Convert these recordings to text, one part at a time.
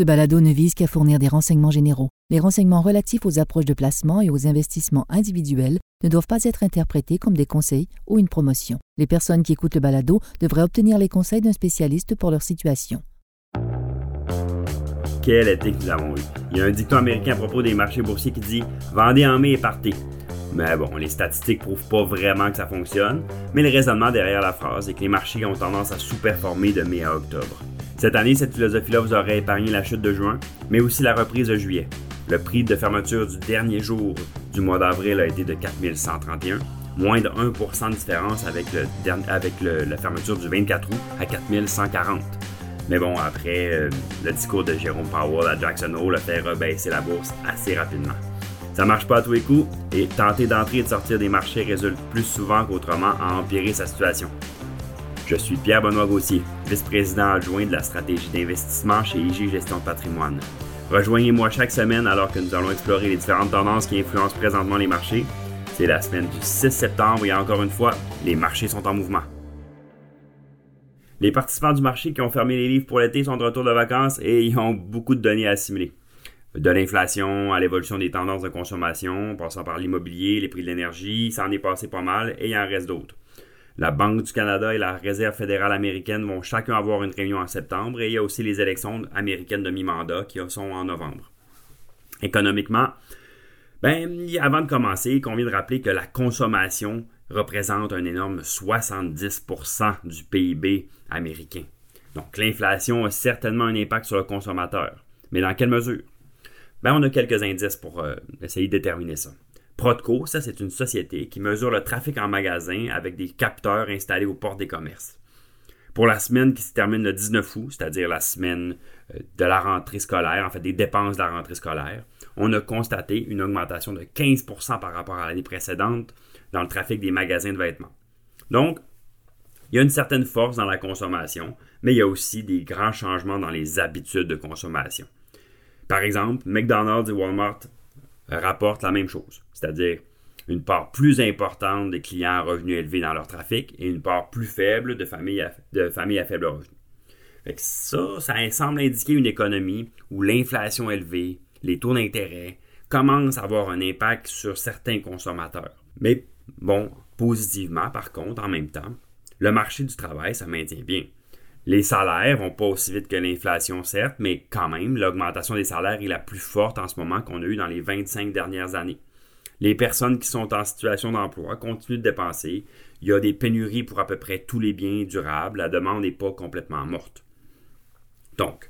Ce balado ne vise qu'à fournir des renseignements généraux. Les renseignements relatifs aux approches de placement et aux investissements individuels ne doivent pas être interprétés comme des conseils ou une promotion. Les personnes qui écoutent le balado devraient obtenir les conseils d'un spécialiste pour leur situation. Quel été que nous avons eu. Il y a un dicton américain à propos des marchés boursiers qui dit Vendez en mai et partez. Mais bon, les statistiques prouvent pas vraiment que ça fonctionne, mais le raisonnement derrière la phrase est que les marchés ont tendance à sous-performer de mai à octobre. Cette année, cette philosophie-là vous aurait épargné la chute de juin, mais aussi la reprise de juillet. Le prix de fermeture du dernier jour du mois d'avril a été de 4131, moins de 1% de différence avec, la fermeture du 24 août à 4140. Mais bon, après, euh, le discours de Jérôme Powell à Jackson Hole a fait rebaisser la bourse assez rapidement. Ça marche pas à tous les coups et tenter d'entrer et de sortir des marchés résulte plus souvent qu'autrement à empirer sa situation. Je suis Pierre Benoît Gauthier, vice-président adjoint de la stratégie d'investissement chez IG Gestion de patrimoine. Rejoignez-moi chaque semaine alors que nous allons explorer les différentes tendances qui influencent présentement les marchés. C'est la semaine du 6 septembre et encore une fois, les marchés sont en mouvement. Les participants du marché qui ont fermé les livres pour l'été sont de retour de vacances et ils ont beaucoup de données à assimiler de l'inflation à l'évolution des tendances de consommation, passant par l'immobilier, les prix de l'énergie, ça en est passé pas mal et il en reste d'autres. La Banque du Canada et la Réserve fédérale américaine vont chacun avoir une réunion en septembre et il y a aussi les élections américaines de mi-mandat qui sont en novembre. Économiquement, ben, avant de commencer, il convient de rappeler que la consommation représente un énorme 70% du PIB américain. Donc l'inflation a certainement un impact sur le consommateur. Mais dans quelle mesure? Ben, on a quelques indices pour euh, essayer de déterminer ça. Prodco, ça c'est une société qui mesure le trafic en magasin avec des capteurs installés aux portes des commerces. Pour la semaine qui se termine le 19 août, c'est-à-dire la semaine euh, de la rentrée scolaire, en fait des dépenses de la rentrée scolaire, on a constaté une augmentation de 15% par rapport à l'année précédente dans le trafic des magasins de vêtements. Donc, il y a une certaine force dans la consommation, mais il y a aussi des grands changements dans les habitudes de consommation. Par exemple, McDonald's et Walmart rapportent la même chose, c'est-à-dire une part plus importante des clients à revenus élevés dans leur trafic et une part plus faible de familles à, de familles à faible revenu. ça, ça semble indiquer une économie où l'inflation élevée, les taux d'intérêt commencent à avoir un impact sur certains consommateurs. Mais bon, positivement par contre, en même temps, le marché du travail, ça maintient bien. Les salaires vont pas aussi vite que l'inflation, certes, mais quand même, l'augmentation des salaires est la plus forte en ce moment qu'on a eu dans les 25 dernières années. Les personnes qui sont en situation d'emploi continuent de dépenser. Il y a des pénuries pour à peu près tous les biens durables. La demande n'est pas complètement morte. Donc,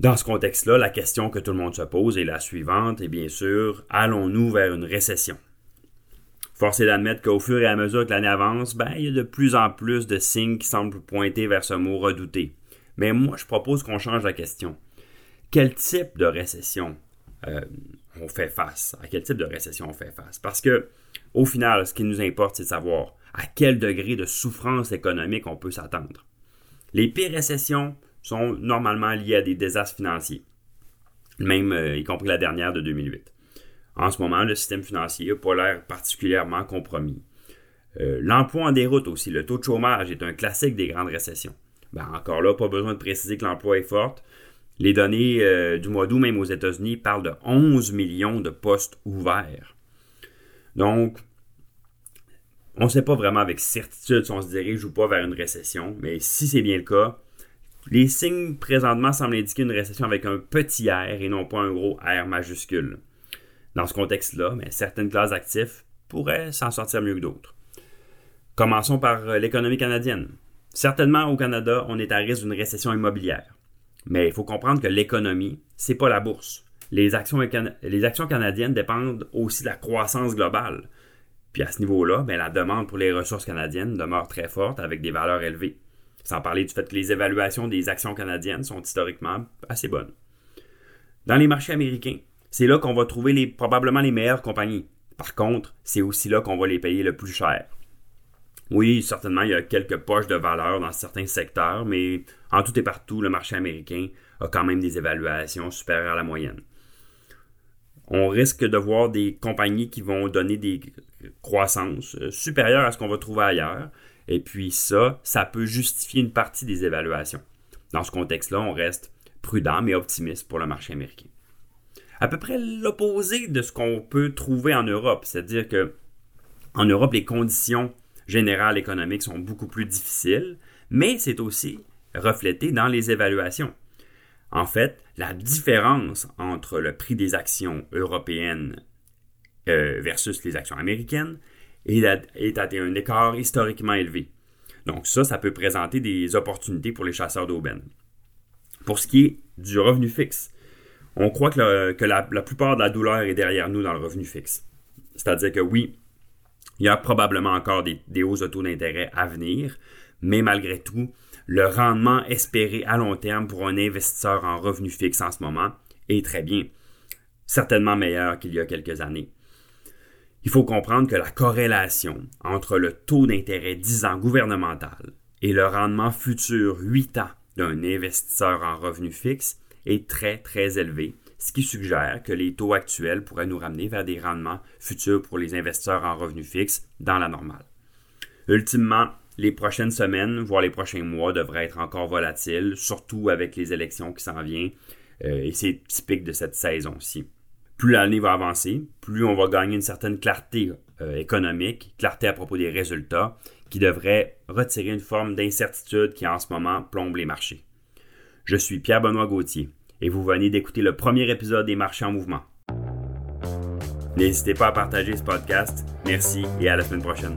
dans ce contexte-là, la question que tout le monde se pose est la suivante, et bien sûr, allons-nous vers une récession? Force est d'admettre qu'au fur et à mesure que l'année avance, ben, il y a de plus en plus de signes qui semblent pointer vers ce mot redouté. Mais moi, je propose qu'on change la question. Quel type de récession euh, on fait face? À quel type de récession on fait face? Parce que, au final, ce qui nous importe, c'est de savoir à quel degré de souffrance économique on peut s'attendre. Les pires récessions sont normalement liées à des désastres financiers, même euh, y compris la dernière de 2008. En ce moment, le système financier n'a pas l'air particulièrement compromis. Euh, l'emploi en déroute aussi. Le taux de chômage est un classique des grandes récessions. Ben, encore là, pas besoin de préciser que l'emploi est fort. Les données euh, du mois d'août, même aux États-Unis, parlent de 11 millions de postes ouverts. Donc, on ne sait pas vraiment avec certitude si on se dirige ou pas vers une récession, mais si c'est bien le cas, les signes présentement semblent indiquer une récession avec un petit R et non pas un gros R majuscule. Dans ce contexte-là, mais certaines classes d'actifs pourraient s'en sortir mieux que d'autres. Commençons par euh, l'économie canadienne. Certainement, au Canada, on est à risque d'une récession immobilière. Mais il faut comprendre que l'économie, c'est pas la bourse. Les actions, les actions canadiennes dépendent aussi de la croissance globale. Puis à ce niveau-là, ben, la demande pour les ressources canadiennes demeure très forte avec des valeurs élevées. Sans parler du fait que les évaluations des actions canadiennes sont historiquement assez bonnes. Dans les marchés américains, c'est là qu'on va trouver probablement les meilleures compagnies. Par contre, c'est aussi là qu'on va les payer le plus cher. Oui, certainement, il y a quelques poches de valeur dans certains secteurs, mais en tout et partout, le marché américain a quand même des évaluations supérieures à la moyenne. On risque de voir des compagnies qui vont donner des croissances euh, supérieures à ce qu'on va trouver ailleurs, et puis ça, ça peut justifier une partie des évaluations. Dans ce contexte-là, on reste prudent mais optimiste pour le marché américain. À peu près l'opposé de ce qu'on peut trouver en Europe, c'est-à-dire que en Europe, les conditions générales économiques sont beaucoup plus difficiles, mais c'est aussi reflété dans les évaluations. En fait, la différence entre le prix des actions européennes euh, versus les actions américaines est à, est à, un écart historiquement élevé. Donc ça, ça peut présenter des opportunités pour les chasseurs d'aubaine. Pour ce qui est du revenu fixe, on croit que, la, plupart de la douleur est derrière nous dans le revenu fixe. C'est-à-dire que oui, il y a probablement encore des, des hausses de taux d'intérêt à venir, mais malgré tout, le rendement espéré à long terme pour un investisseur en revenu fixe en ce moment est très bien, certainement meilleur qu'il y a quelques années. Il faut comprendre que la corrélation entre le taux d'intérêt 10 ans gouvernemental et le rendement futur 8 ans d'un investisseur en revenu fixe est très très élevé, ce qui suggère que les taux actuels pourraient nous ramener vers des rendements futurs pour les investisseurs en revenu fixe dans la normale. Ultimement, les prochaines semaines, voire les prochains mois devraient être encore volatiles, surtout avec les élections qui s'en viennent, euh, et c'est typique de cette saison-ci plus l'année va avancer, plus on va gagner une certaine clarté euh, économique, clarté à propos des résultats, qui devrait retirer une forme d'incertitude qui en ce moment plombe les marchés. Je suis Pierre-Benoît Gauthier et vous venez d'écouter le premier épisode des marchés en mouvement. N'hésitez pas à partager ce podcast. Merci et à la semaine prochaine.